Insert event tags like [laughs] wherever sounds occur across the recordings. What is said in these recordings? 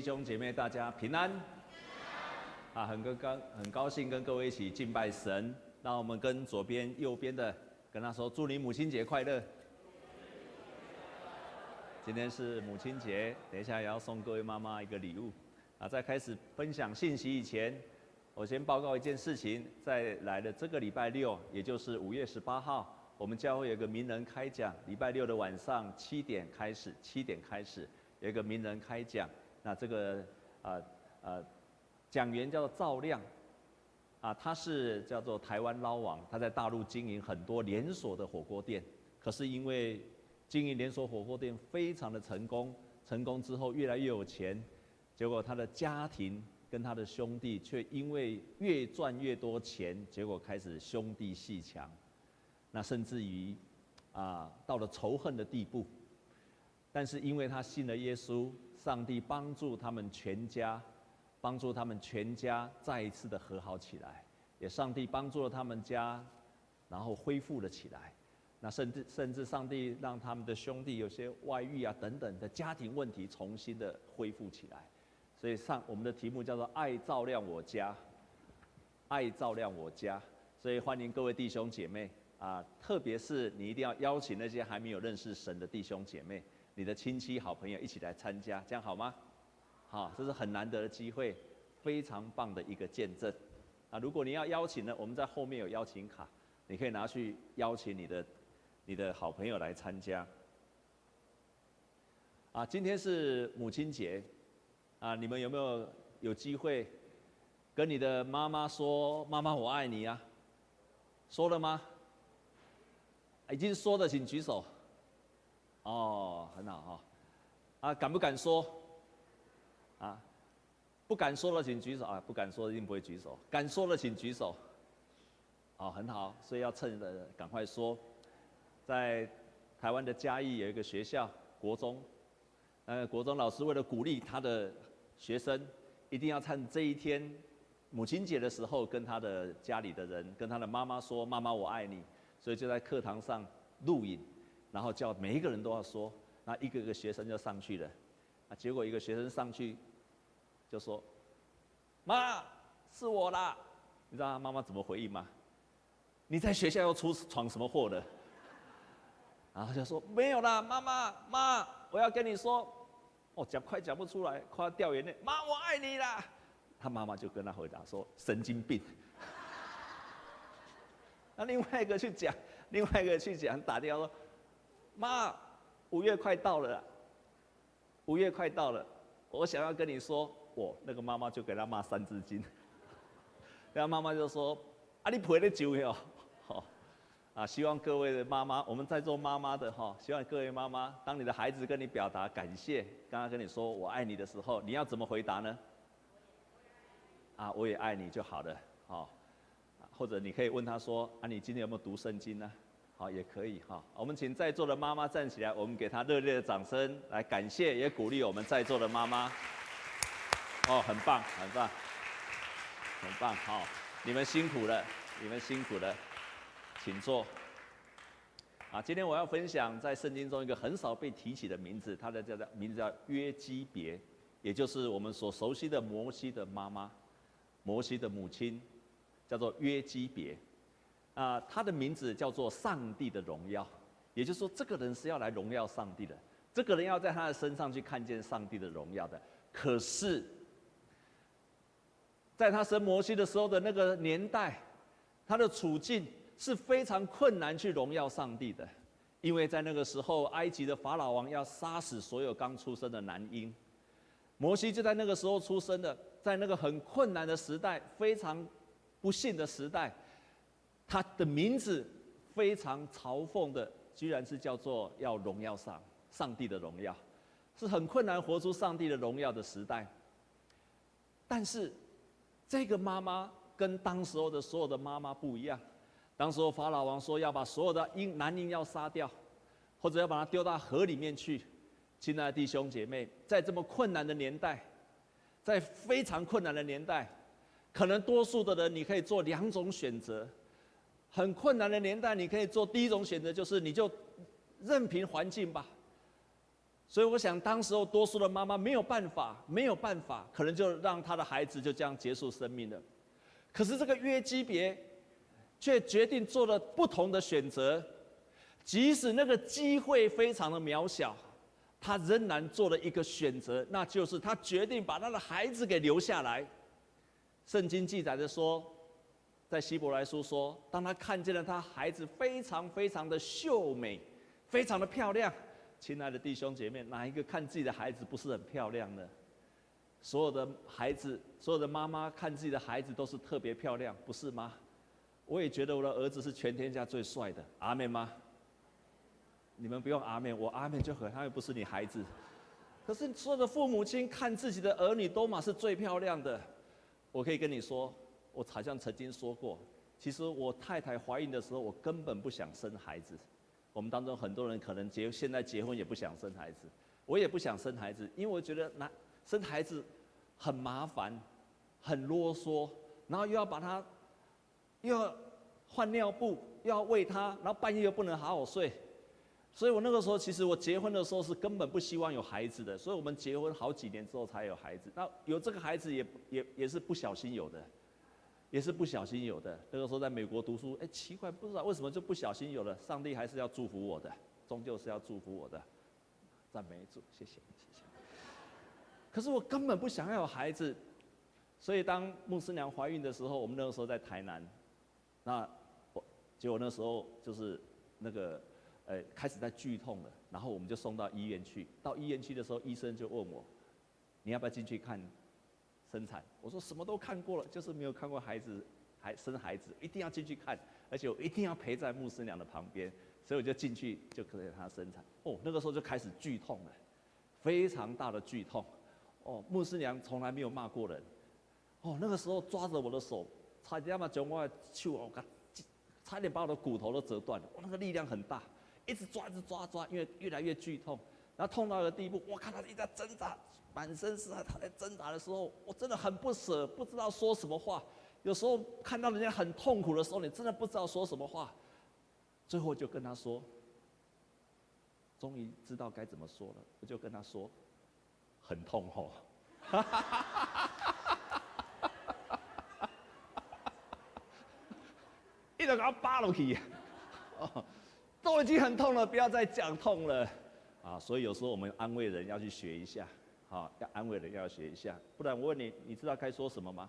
弟兄姐妹，大家平安。啊，很高高，很高兴跟各位一起敬拜神。那我们跟左边、右边的跟他说：“祝你母亲节快乐。”今天是母亲节，等一下也要送各位妈妈一个礼物。啊，在开始分享信息以前，我先报告一件事情：在来的这个礼拜六，也就是五月十八号，我们教会有个名人开讲，礼拜六的晚上七点开始，七点开始有一个名人开讲。那这个呃呃讲员叫做赵亮，啊，他是叫做台湾捞王，他在大陆经营很多连锁的火锅店，可是因为经营连锁火锅店非常的成功，成功之后越来越有钱，结果他的家庭跟他的兄弟却因为越赚越多钱，结果开始兄弟鬩墙，那甚至于啊到了仇恨的地步，但是因为他信了耶稣。上帝帮助他们全家，帮助他们全家再一次的和好起来，也上帝帮助了他们家，然后恢复了起来。那甚至甚至上帝让他们的兄弟有些外遇啊等等的家庭问题重新的恢复起来。所以上我们的题目叫做“爱照亮我家”，爱照亮我家。所以欢迎各位弟兄姐妹啊，特别是你一定要邀请那些还没有认识神的弟兄姐妹。你的亲戚、好朋友一起来参加，这样好吗？好，这是很难得的机会，非常棒的一个见证。啊，如果你要邀请呢，我们在后面有邀请卡，你可以拿去邀请你的、你的好朋友来参加。啊，今天是母亲节，啊，你们有没有有机会跟你的妈妈说“妈妈，我爱你”啊？说了吗？已经说的，请举手。哦，很好哈，啊，敢不敢说？啊，不敢说的请举手啊，不敢说一定不会举手。敢说的请举手。哦，很好，所以要趁着赶快说。在台湾的嘉义有一个学校国中，呃，国中老师为了鼓励他的学生，一定要趁这一天母亲节的时候，跟他的家里的人，跟他的妈妈说：“妈妈，我爱你。”所以就在课堂上录影。然后叫每一个人都要说，那一个一个学生就上去了，啊，结果一个学生上去就说：“妈，是我啦。”你知道他妈妈怎么回应吗？你在学校又出闯什么祸了？然后就说：“没有啦，妈妈，妈，我要跟你说。”哦，讲快讲不出来，快要掉眼泪。妈，我爱你啦。他妈妈就跟他回答说：“神经病。[laughs] ”那另外一个去讲，另外一个去讲，打电话说。妈，五月快到了，五月快到了，我想要跟你说，我那个妈妈就给他骂三字经，然 [laughs] 后妈妈就说：“啊，你赔的酒哟，好，[laughs] 啊，希望各位的妈妈，我们在做妈妈的哈，希望各位妈妈，当你的孩子跟你表达感谢，刚刚跟你说我爱你的时候，你要怎么回答呢？啊，我也爱你就好了，好，或者你可以问他说：啊，你今天有没有读圣经呢？”好，也可以哈。我们请在座的妈妈站起来，我们给她热烈的掌声，来感谢也鼓励我们在座的妈妈。哦，很棒，很棒，很棒，好，你们辛苦了，你们辛苦了，请坐。啊，今天我要分享在圣经中一个很少被提起的名字，它的叫做名字叫约基别，也就是我们所熟悉的摩西的妈妈，摩西的母亲，叫做约基别。啊、他的名字叫做上帝的荣耀，也就是说，这个人是要来荣耀上帝的，这个人要在他的身上去看见上帝的荣耀的。可是，在他生摩西的时候的那个年代，他的处境是非常困难去荣耀上帝的，因为在那个时候，埃及的法老王要杀死所有刚出生的男婴，摩西就在那个时候出生的，在那个很困难的时代，非常不幸的时代。他的名字非常嘲讽的，居然是叫做要荣耀上上帝的荣耀，是很困难活出上帝的荣耀的时代。但是，这个妈妈跟当时候的所有的妈妈不一样。当时候法老王说要把所有的婴男婴要杀掉，或者要把他丢到河里面去。亲爱的弟兄姐妹，在这么困难的年代，在非常困难的年代，可能多数的人你可以做两种选择。很困难的年代，你可以做第一种选择，就是你就任凭环境吧，所以我想，当时候多数的妈妈没有办法，没有办法，可能就让她的孩子就这样结束生命了。可是这个约基别，却决定做了不同的选择，即使那个机会非常的渺小，他仍然做了一个选择，那就是他决定把他的孩子给留下来。圣经记载着说，在希伯来书说，当他看见了他孩子非常非常的秀美，非常的漂亮。亲爱的弟兄姐妹，哪一个看自己的孩子不是很漂亮呢？所有的孩子，所有的妈妈看自己的孩子都是特别漂亮，不是吗？我也觉得我的儿子是全天下最帅的，阿妹吗？你们不用阿妹，我阿妹就很，他又不是你孩子。可是所有的父母亲看自己的儿女都嘛是最漂亮的。我可以跟你说，我好像曾经说过，其实我太太怀孕的时候，我根本不想生孩子。我们当中很多人可能结现在结婚也不想生孩子，我也不想生孩子，因为我觉得那生孩子很麻烦，很啰嗦，然后又要把他又要换尿布，又要喂他，然后半夜又不能好好睡，所以我那个时候其实我结婚的时候是根本不希望有孩子的，所以我们结婚好几年之后才有孩子。那有这个孩子也也也是不小心有的。也是不小心有的。那个时候在美国读书，哎，奇怪，不知道为什么就不小心有了。上帝还是要祝福我的，终究是要祝福我的。赞美主，谢谢，谢谢。可是我根本不想要孩子，所以当牧师娘怀孕的时候，我们那个时候在台南，那我结果那时候就是那个呃开始在剧痛了，然后我们就送到医院去。到医院去的时候，医生就问我，你要不要进去看？生产，我说什么都看过了，就是没有看过孩子还生孩子，一定要进去看，而且我一定要陪在牧师娘的旁边，所以我就进去就可以她生产。哦，那个时候就开始剧痛了，非常大的剧痛。哦，牧师娘从来没有骂过人。哦，那个时候抓着我的手，差点把脚往外抽，我差点把我的骨头都折断了。我那个力量很大，一直抓，一直抓抓，因为越来越剧痛，然后痛到一个地步，我看他一直在挣扎。满身是汗，他在挣扎的时候，我真的很不舍，不知道说什么话。有时候看到人家很痛苦的时候，你真的不知道说什么话。最后就跟他说，终于知道该怎么说了，我就跟他说，很痛哦。一直给他扒了去，[laughs] 哦，都已经很痛了，不要再讲痛了，啊，所以有时候我们安慰人要去学一下，好，要安慰人要学一下，不然我问你，你知道该说什么吗？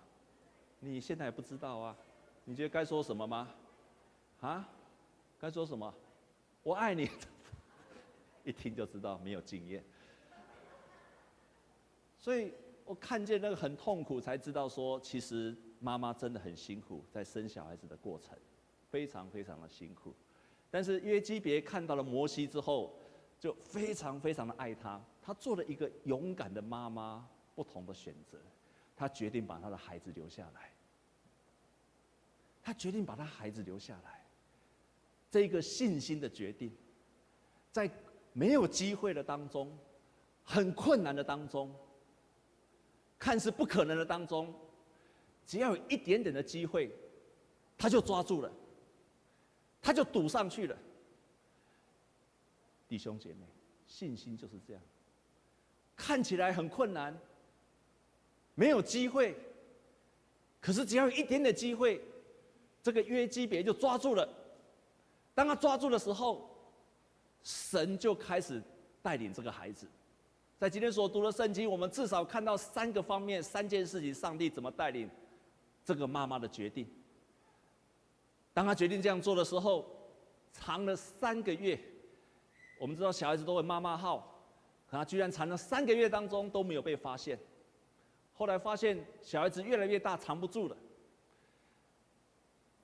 你现在还不知道啊，你觉得该说什么吗？啊？该说什么？我爱你，[laughs] 一听就知道没有经验。所以我看见那个很痛苦，才知道说，其实妈妈真的很辛苦，在生小孩子的过程，非常非常的辛苦。但是约基别看到了摩西之后，就非常非常的爱他。他做了一个勇敢的妈妈，不同的选择。他决定把他的孩子留下来。他决定把他孩子留下来。这个信心的决定，在没有机会的当中，很困难的当中，看似不可能的当中，只要有一点点的机会，他就抓住了，他就赌上去了。弟兄姐妹，信心就是这样。看起来很困难，没有机会，可是只要有一点点机会，这个约基别就抓住了。当他抓住的时候，神就开始带领这个孩子。在今天所读的圣经，我们至少看到三个方面、三件事情，上帝怎么带领这个妈妈的决定。当他决定这样做的时候，藏了三个月。我们知道小孩子都会妈妈号。可他居然藏了三个月当中都没有被发现，后来发现小孩子越来越大，藏不住了。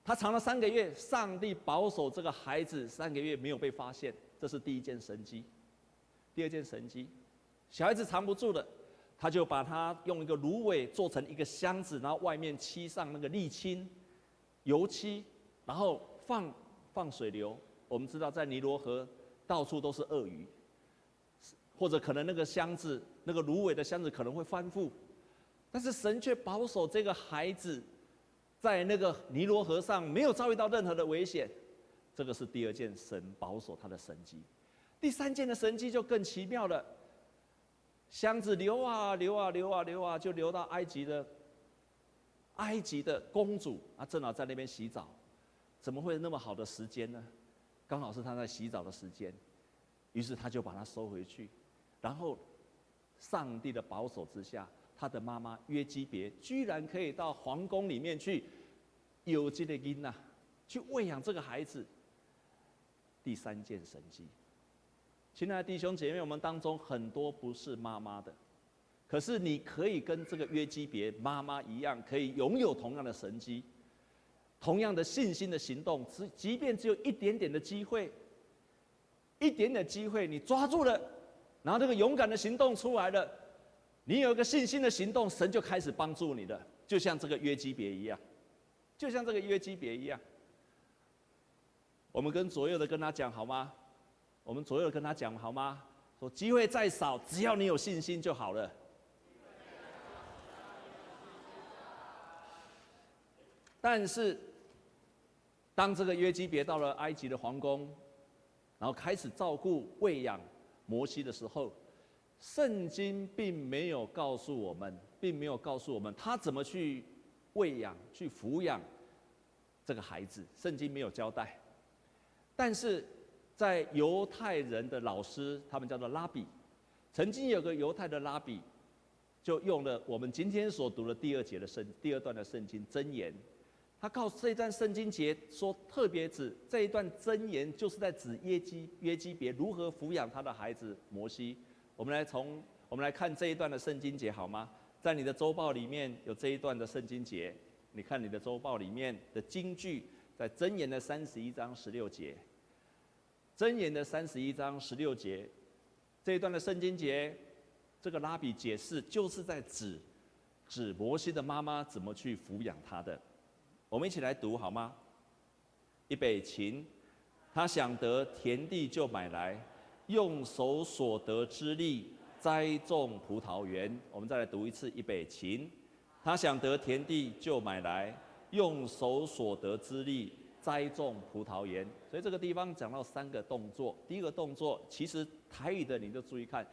他藏了三个月，上帝保守这个孩子三个月没有被发现，这是第一件神迹。第二件神迹，小孩子藏不住了，他就把他用一个芦苇做成一个箱子，然后外面漆上那个沥青、油漆，然后放放水流。我们知道在尼罗河到处都是鳄鱼。或者可能那个箱子，那个芦苇的箱子可能会翻覆，但是神却保守这个孩子，在那个尼罗河上没有遭遇到任何的危险，这个是第二件神保守他的神迹。第三件的神迹就更奇妙了，箱子流啊流啊流啊流啊，就流到埃及的埃及的公主啊，正好在那边洗澡，怎么会有那么好的时间呢？刚好是他在洗澡的时间，于是他就把它收回去，然后上帝的保守之下，他的妈妈约基别居然可以到皇宫里面去，有这个因呐，去喂养这个孩子。第三件神迹。亲爱的弟兄姐妹，我们当中很多不是妈妈的，可是你可以跟这个约基别妈妈一样，可以拥有同样的神迹，同样的信心的行动。只即便只有一点点的机会，一点点机会，你抓住了，然后这个勇敢的行动出来了，你有一个信心的行动，神就开始帮助你了，就像这个约基别一样，就像这个约基别一样。我们跟左右的跟他讲好吗？我们左右跟他讲好吗？说机会再少，只要你有信心就好了。但是，当这个约基别到了埃及的皇宫，然后开始照顾喂养摩西的时候，圣经并没有告诉我们，并没有告诉我们他怎么去喂养、去抚养这个孩子，圣经没有交代。但是。在犹太人的老师，他们叫做拉比，曾经有个犹太的拉比，就用了我们今天所读的第二节的圣第二段的圣经箴言，他告诉这一段圣经节说，特别指这一段箴言就是在指约基约基别如何抚养他的孩子摩西。我们来从我们来看这一段的圣经节好吗？在你的周报里面有这一段的圣经节，你看你的周报里面的金句，在箴言的三十一章十六节。箴言的三十一章十六节，这一段的圣经节，这个拉比解释就是在指，指摩西的妈妈怎么去抚养他的。我们一起来读好吗？一北秦，他想得田地就买来，用手所得之力栽种葡萄园。我们再来读一次，一北秦，他想得田地就买来，用手所得之力。栽种葡萄园，所以这个地方讲到三个动作。第一个动作，其实台语的你就注意看，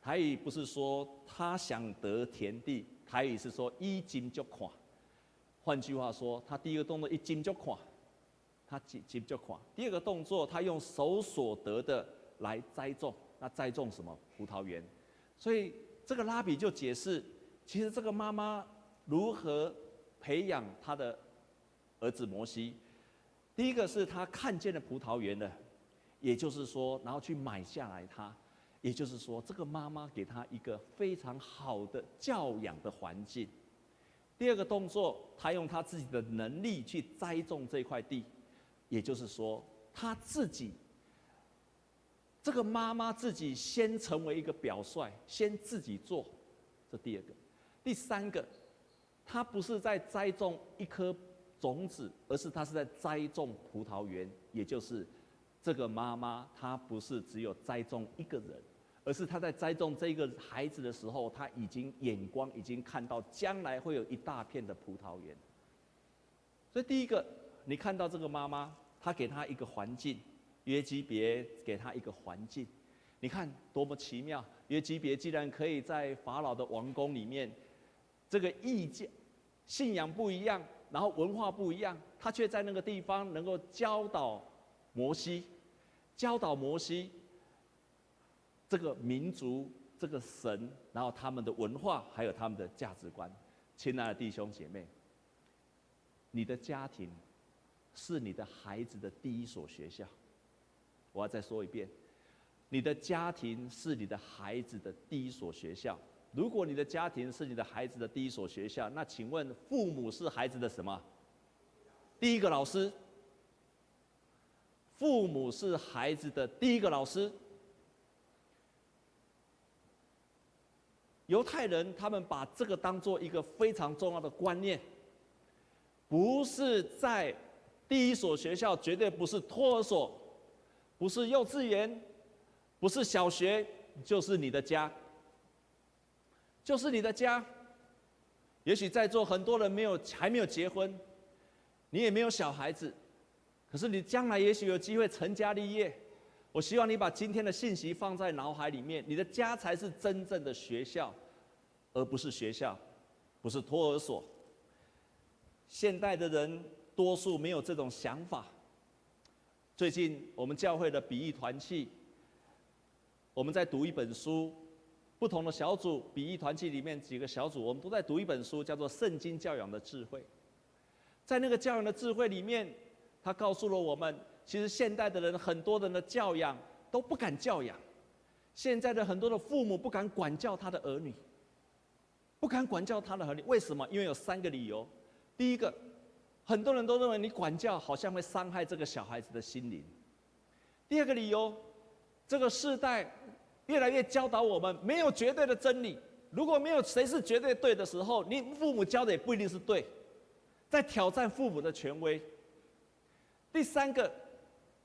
台语不是说他想得田地，台语是说一金就垮。换句话说，他第一个动作一金就垮，他金金就垮。第二个动作，他用手所得的来栽种，那栽种什么？葡萄园。所以这个拉比就解释，其实这个妈妈如何培养他的儿子摩西。第一个是他看见了葡萄园的，也就是说，然后去买下来它，也就是说，这个妈妈给他一个非常好的教养的环境。第二个动作，他用他自己的能力去栽种这块地，也就是说，他自己，这个妈妈自己先成为一个表率，先自己做，这第二个。第三个，他不是在栽种一颗。种子，而是他是在栽种葡萄园，也就是这个妈妈，她不是只有栽种一个人，而是他在栽种这个孩子的时候，他已经眼光已经看到将来会有一大片的葡萄园。所以第一个，你看到这个妈妈，她给她一个环境，约基别给她一个环境，你看多么奇妙！约基别既然可以在法老的王宫里面，这个意见、信仰不一样。然后文化不一样，他却在那个地方能够教导摩西，教导摩西这个民族、这个神，然后他们的文化还有他们的价值观。亲爱的弟兄姐妹，你的家庭是你的孩子的第一所学校。我要再说一遍，你的家庭是你的孩子的第一所学校。如果你的家庭是你的孩子的第一所学校，那请问父母是孩子的什么？第一个老师。父母是孩子的第一个老师。犹太人他们把这个当做一个非常重要的观念，不是在第一所学校，绝对不是托儿所，不是幼稚园，不是小学，就是你的家。就是你的家，也许在座很多人没有还没有结婚，你也没有小孩子，可是你将来也许有机会成家立业，我希望你把今天的信息放在脑海里面，你的家才是真正的学校，而不是学校，不是托儿所。现代的人多数没有这种想法。最近我们教会的比喻团契，我们在读一本书，不同的小组比喻团契里面几个小组，我们都在读一本书，叫做《圣经教养的智慧》。在那个教养的智慧里面，他告诉了我们，其实现代的人很多人的教养都不敢教养，现在的很多的父母不敢管教他的儿女，不敢管教他的儿女，为什么？因为有三个理由。第一个，很多人都认为你管教好像会伤害这个小孩子的心灵。第二个理由，这个世代越来越教导我们没有绝对的真理，如果没有谁是绝对对的时候，你父母教的也不一定是对，在挑战父母的权威。第三个，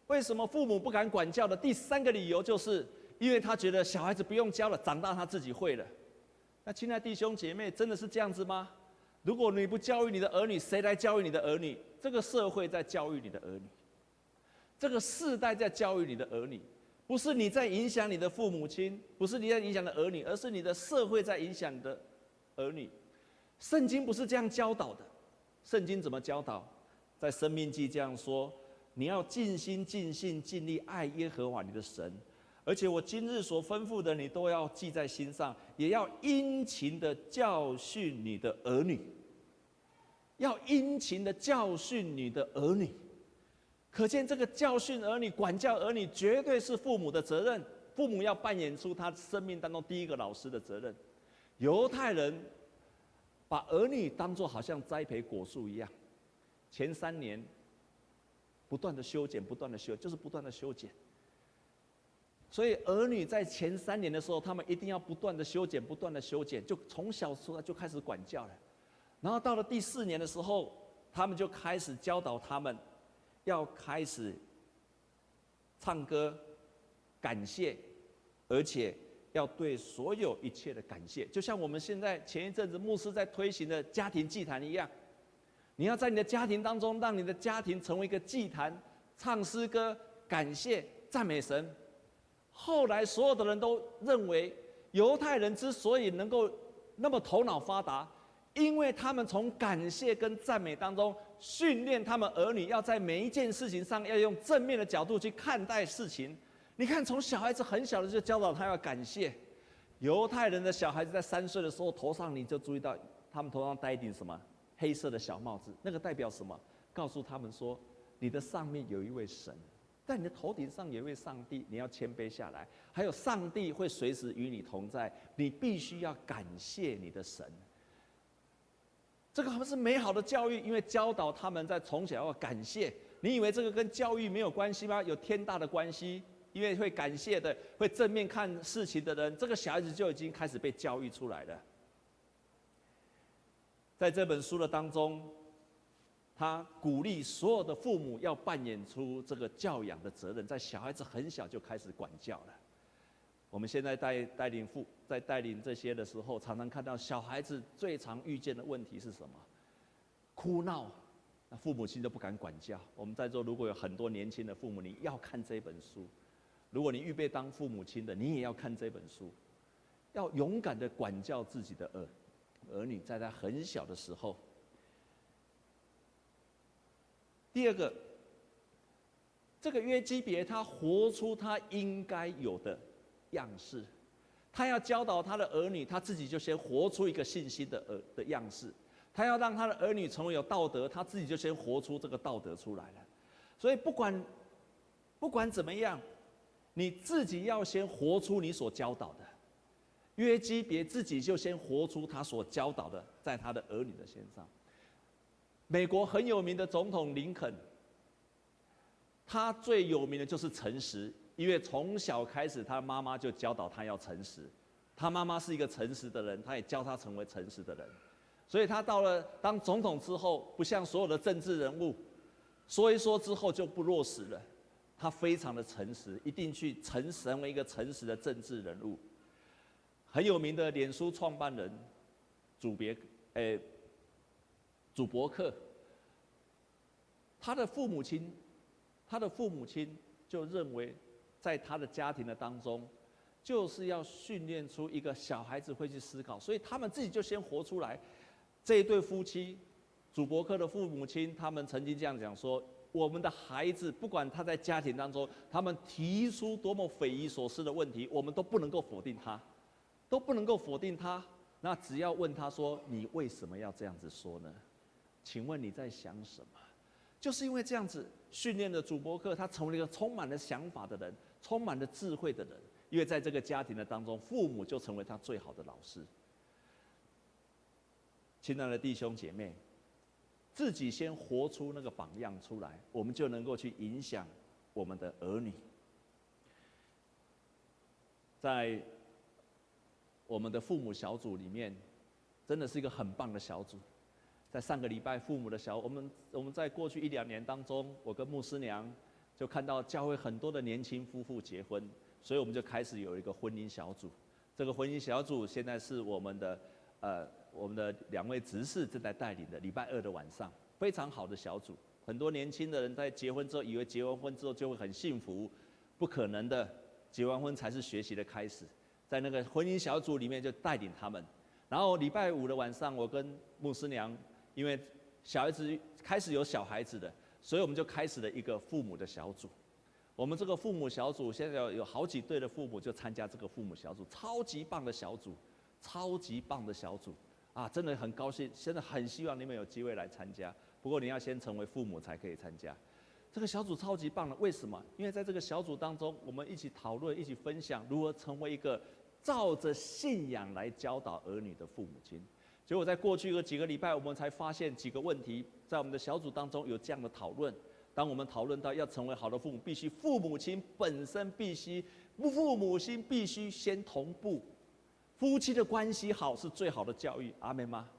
为什么父母不敢管教的第三个理由，就是因为他觉得小孩子不用教了，长大他自己会了。那亲爱弟兄姐妹，真的是这样子吗？如果你不教育你的儿女，谁来教育你的儿女？这个社会在教育你的儿女，这个世代在教育你的儿女，不是你在影响你的父母亲，不是你在影响的儿女，而是你的社会在影响你的儿女。圣经不是这样教导的，圣经怎么教导？在生命记这样说：你要尽心、尽性、尽力爱耶和华你的神。而且我今日所吩咐的，你都要记在心上，也要殷勤的教训你的儿女。要殷勤的教训你的儿女。可见这个教训儿女、管教儿女，绝对是父母的责任。父母要扮演出他生命当中第一个老师的责任。犹太人把儿女当作好像栽培果树一样，前三年不断的修剪，不断的修，就是不断的修剪。所以儿女在前三年的时候，他们一定要不断的修剪，不断的修剪，就从小时候就开始管教了。然后到了第四年的时候，他们就开始教导他们，要开始唱歌，感谢，而且要对所有一切的感谢，就像我们现在前一阵子牧师在推行的家庭祭坛一样，你要在你的家庭当中，让你的家庭成为一个祭坛，唱诗歌，感谢，赞美神。后来，所有的人都认为，犹太人之所以能够那么头脑发达，因为他们从感谢跟赞美当中训练他们儿女，要在每一件事情上要用正面的角度去看待事情。你看，从小孩子很小的就教导他要感谢。犹太人的小孩子在三岁的时候，头上你就注意到，他们头上戴一顶什么黑色的小帽子，那个代表什么？告诉他们说，你的上面有一位神。在你的头顶上有一位上帝，你要谦卑下来。还有上帝会随时与你同在，你必须要感谢你的神。这个好像是美好的教育，因为教导他们在从小要感谢。你以为这个跟教育没有关系吗？有天大的关系，因为会感谢的、会正面看事情的人，这个小孩子就已经开始被教育出来了。在这本书的当中。他鼓励所有的父母要扮演出这个教养的责任，在小孩子很小就开始管教了。我们现在带带领父在带领这些的时候，常常看到小孩子最常遇见的问题是什么？哭闹，那父母亲都不敢管教。我们在座如果有很多年轻的父母，你要看这本书；如果你预备当父母亲的，你也要看这本书，要勇敢的管教自己的儿儿女，在他很小的时候。第二个，这个约基别他活出他应该有的样式，他要教导他的儿女，他自己就先活出一个信心的儿的样式。他要让他的儿女成为有道德，他自己就先活出这个道德出来了。所以不管不管怎么样，你自己要先活出你所教导的。约基别自己就先活出他所教导的，在他的儿女的身上。美国很有名的总统林肯，他最有名的就是诚实，因为从小开始，他妈妈就教导他要诚实。他妈妈是一个诚实的人，他也教他成为诚实的人。所以他到了当总统之后，不像所有的政治人物，说一说之后就不落实了。他非常的诚实，一定去诚实成为一个诚实的政治人物。很有名的脸书创办人，祖别，诶。祖伯克，他的父母亲，他的父母亲就认为在他的家庭的当中，就是要训练出一个小孩子会去思考，所以他们自己就先活出来。这一对夫妻，祖伯克的父母亲，他们曾经这样讲说：我们的孩子，不管他在家庭当中，他们提出多么匪夷所思的问题，我们都不能够否定他，都不能够否定他。那只要问他说：你为什么要这样子说呢？请问你在想什么？就是因为这样子训练的主播克，他成为了一个充满了想法的人，充满了智慧的人。因为在这个家庭的当中，父母就成为他最好的老师。亲爱的弟兄姐妹，自己先活出那个榜样出来，我们就能够去影响我们的儿女。在我们的父母小组里面，真的是一个很棒的小组。在上个礼拜，父母的小，我们我们在过去一两年当中，我跟牧师娘就看到教会很多的年轻夫妇结婚，所以我们就开始有一个婚姻小组。这个婚姻小组现在是我们的呃我们的两位执事正在带领的，礼拜二的晚上，非常好的小组。很多年轻的人在结婚之后，以为结完婚之后就会很幸福，不可能的，结完婚才是学习的开始。在那个婚姻小组里面就带领他们，然后礼拜五的晚上，我跟牧师娘。因为小孩子开始有小孩子的，所以我们就开始了一个父母的小组。我们这个父母小组现在有好几对的父母就参加这个父母小组，超级棒的小组，超级棒的小组啊！真的很高兴，现在很希望你们有机会来参加。不过你要先成为父母才可以参加。这个小组超级棒的，为什么？因为在这个小组当中，我们一起讨论、一起分享如何成为一个照着信仰来教导儿女的父母亲。结果在过去的几个礼拜，我们才发现几个问题，在我们的小组当中有这样的讨论。当我们讨论到要成为好的父母，必须父母亲本身必须，父母亲必须先同步，夫妻的关系好是最好的教育，阿们吗？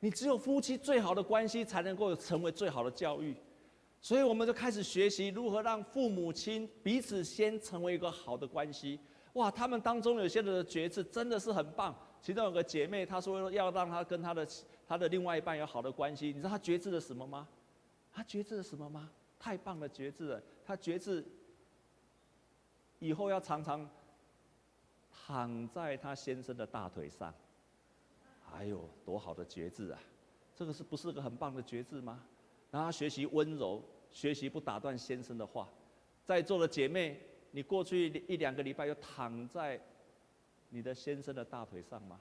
你只有夫妻最好的关系，才能够成为最好的教育。所以我们就开始学习如何让父母亲彼此先成为一个好的关系。哇，他们当中有些人的觉知真的是很棒。其中有个姐妹，她说要让她跟她的她的另外一半有好的关系。你知道她觉知了什么吗？她觉知了什么吗？太棒了，觉知了！她觉知以后要常常躺在她先生的大腿上。哎呦，多好的觉知啊！这个是不是个很棒的觉知吗？让她学习温柔，学习不打断先生的话。在座的姐妹，你过去一两个礼拜有躺在你的先生的大腿上吗？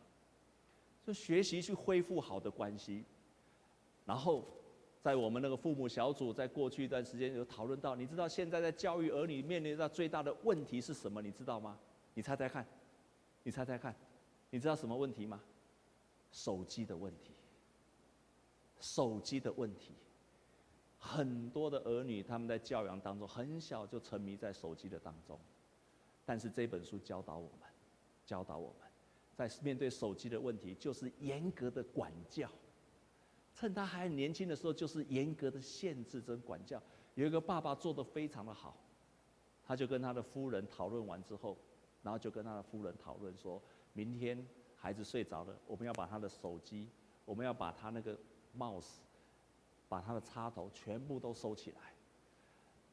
就学习去恢复好的关系，然后在我们那个父母小组，在过去一段时间有讨论到，你知道现在在教育儿女面临到最大的问题是什么？你知道吗？你猜猜看，你猜猜看，你知道什么问题吗？手机的问题。手机的问题，很多的儿女他们在教养当中很小就沉迷在手机的当中，但是这本书教导我们。教导我们，在面对手机的问题，就是严格的管教。趁他还年轻的时候，就是严格的限制跟管教。有一个爸爸做得非常的好，他就跟他的夫人讨论完之后，然后就跟他的夫人讨论说，明天孩子睡着了，我们要把他的手机，我们要把他那个 mouse，把他的插头全部都收起来。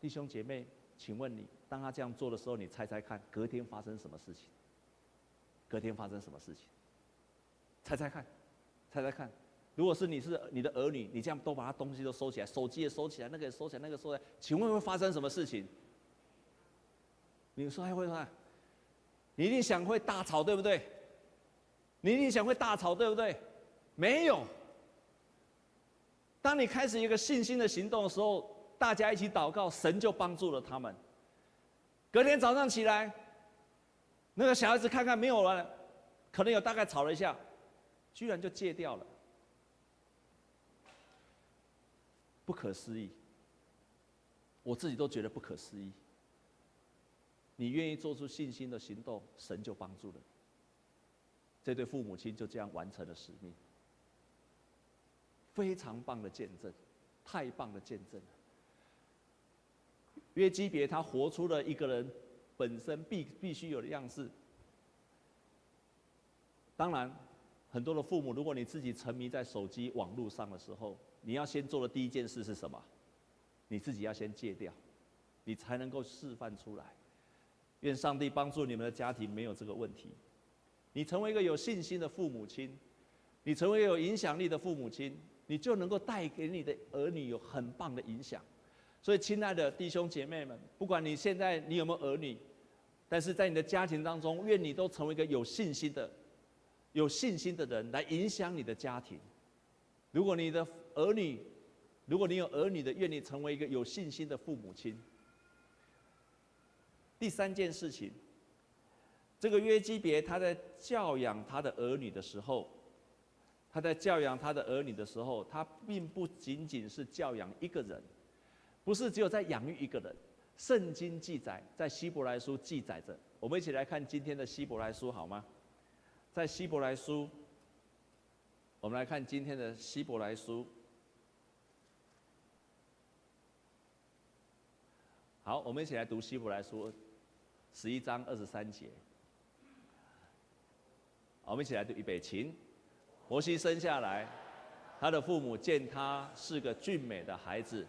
弟兄姐妹，请问你，当他这样做的时候，你猜猜看，隔天发生什么事情？隔天发生什么事情？猜猜看，猜猜看。如果是你是你的儿女，你这样都把他东西都收起来，手机也收起来，那个也收起来，那个收起来，请问会发生什么事情？你说还会吗？你一定想会大吵，对不对？你一定想会大吵，对不对？没有。当你开始一个信心的行动的时候，大家一起祷告，神就帮助了他们。隔天早上起来。那个小孩子看看没有了，可能有大概吵了一下，居然就戒掉了，不可思议。我自己都觉得不可思议。你愿意做出信心的行动，神就帮助了。这对父母亲就这样完成了使命，非常棒的见证，太棒的见证了。约基别他活出了一个人。本身必必须有的样式。当然，很多的父母，如果你自己沉迷在手机网络上的时候，你要先做的第一件事是什么？你自己要先戒掉，你才能够示范出来。愿上帝帮助你们的家庭没有这个问题。你成为一个有信心的父母亲，你成为有影响力的父母亲，你就能够带给你的儿女有很棒的影响。所以，亲爱的弟兄姐妹们，不管你现在你有没有儿女，但是在你的家庭当中，愿你都成为一个有信心的、有信心的人，来影响你的家庭。如果你的儿女，如果你有儿女的，愿你成为一个有信心的父母亲。第三件事情，这个约基别他在教养他的儿女的时候，他在教养他的儿女的时候，他并不仅仅是教养一个人。不是只有在养育一个人，圣经记载，在希伯来书记载着。我们一起来看今天的希伯来书好吗？在希伯来书，我们来看今天的希伯来书。好，我们一起来读希伯来书十一章二十三节。我们一起来读预备起。摩西生下来，他的父母见他是个俊美的孩子。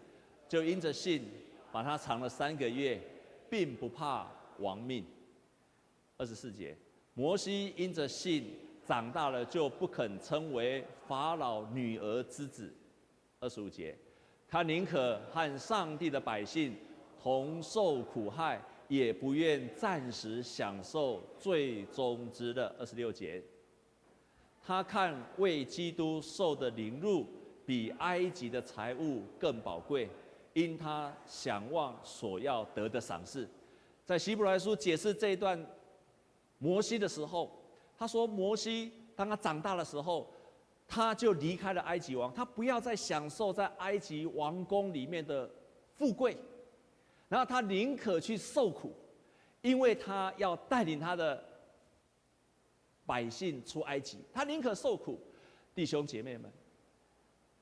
就因着信，把他藏了三个月，并不怕亡命。二十四节，摩西因着信长大了，就不肯称为法老女儿之子。二十五节，他宁可和上帝的百姓同受苦害，也不愿暂时享受最终之乐。二十六节，他看为基督受的凌辱，比埃及的财物更宝贵。因他想望所要得的赏赐，在希伯来书解释这一段摩西的时候，他说摩西当他长大的时候，他就离开了埃及王，他不要再享受在埃及王宫里面的富贵，然后他宁可去受苦，因为他要带领他的百姓出埃及，他宁可受苦，弟兄姐妹们。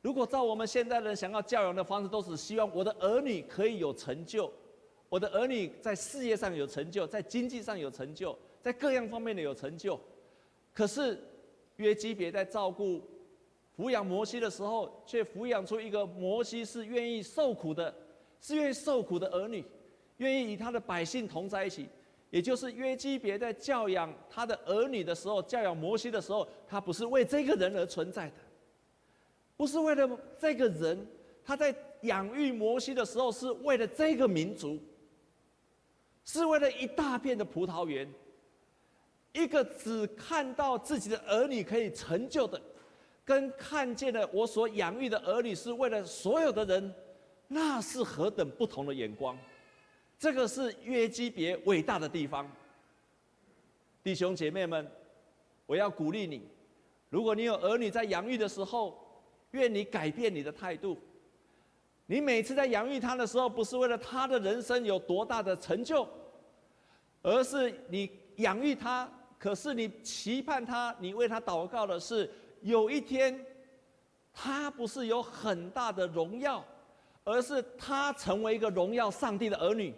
如果照我们现在人想要教养的方式，都是希望我的儿女可以有成就，我的儿女在事业上有成就，在经济上有成就，在各样方面的有成就。可是约基别在照顾、抚养摩西的时候，却抚养出一个摩西是愿意受苦的，是愿意受苦的儿女，愿意与他的百姓同在一起。也就是约基别在教养他的儿女的时候，教养摩西的时候，他不是为这个人而存在的。不是为了这个人，他在养育摩西的时候，是为了这个民族，是为了一大片的葡萄园。一个只看到自己的儿女可以成就的，跟看见了我所养育的儿女是为了所有的人，那是何等不同的眼光。这个是约基别伟大的地方。弟兄姐妹们，我要鼓励你，如果你有儿女在养育的时候，愿你改变你的态度。你每次在养育他的时候，不是为了他的人生有多大的成就，而是你养育他，可是你期盼他，你为他祷告的是，有一天，他不是有很大的荣耀，而是他成为一个荣耀上帝的儿女。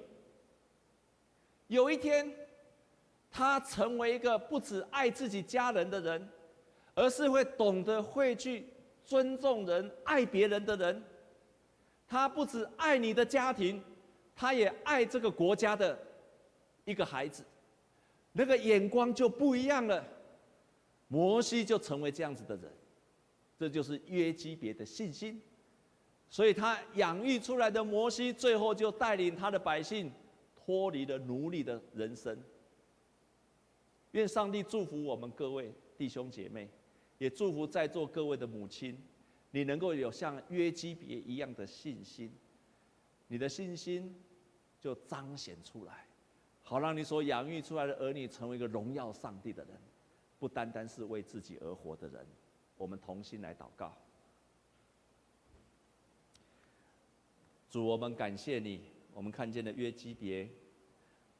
有一天，他成为一个不只爱自己家人的人，而是会懂得会去。尊重人、爱别人的人，他不只爱你的家庭，他也爱这个国家的一个孩子，那个眼光就不一样了。摩西就成为这样子的人，这就是约基别的信心，所以他养育出来的摩西，最后就带领他的百姓脱离了奴隶的人生。愿上帝祝福我们各位弟兄姐妹。也祝福在座各位的母亲，你能够有像约基别一样的信心，你的信心就彰显出来，好让你所养育出来的儿女成为一个荣耀上帝的人，不单单是为自己而活的人。我们同心来祷告，主，我们感谢你，我们看见了约基别，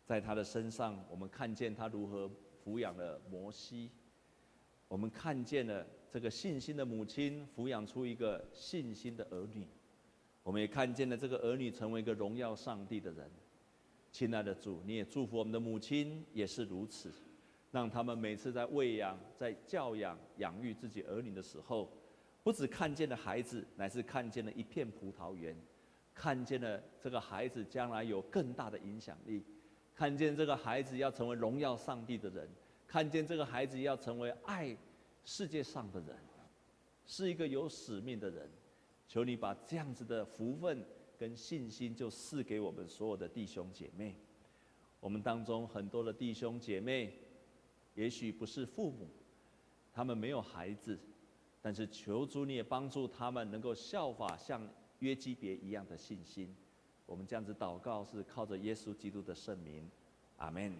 在他的身上，我们看见他如何抚养了摩西。我们看见了这个信心的母亲抚养出一个信心的儿女，我们也看见了这个儿女成为一个荣耀上帝的人。亲爱的主，你也祝福我们的母亲也是如此，让他们每次在喂养、在教养、养育自己儿女的时候，不只看见了孩子，乃是看见了一片葡萄园，看见了这个孩子将来有更大的影响力，看见这个孩子要成为荣耀上帝的人，看见这个孩子要成为爱世界上的人，是一个有使命的人。求你把这样子的福分跟信心，就赐给我们所有的弟兄姐妹。我们当中很多的弟兄姐妹，也许不是父母，他们没有孩子，但是求主你也帮助他们，能够效法像约基别一样的信心。我们这样子祷告，是靠着耶稣基督的圣名，阿门。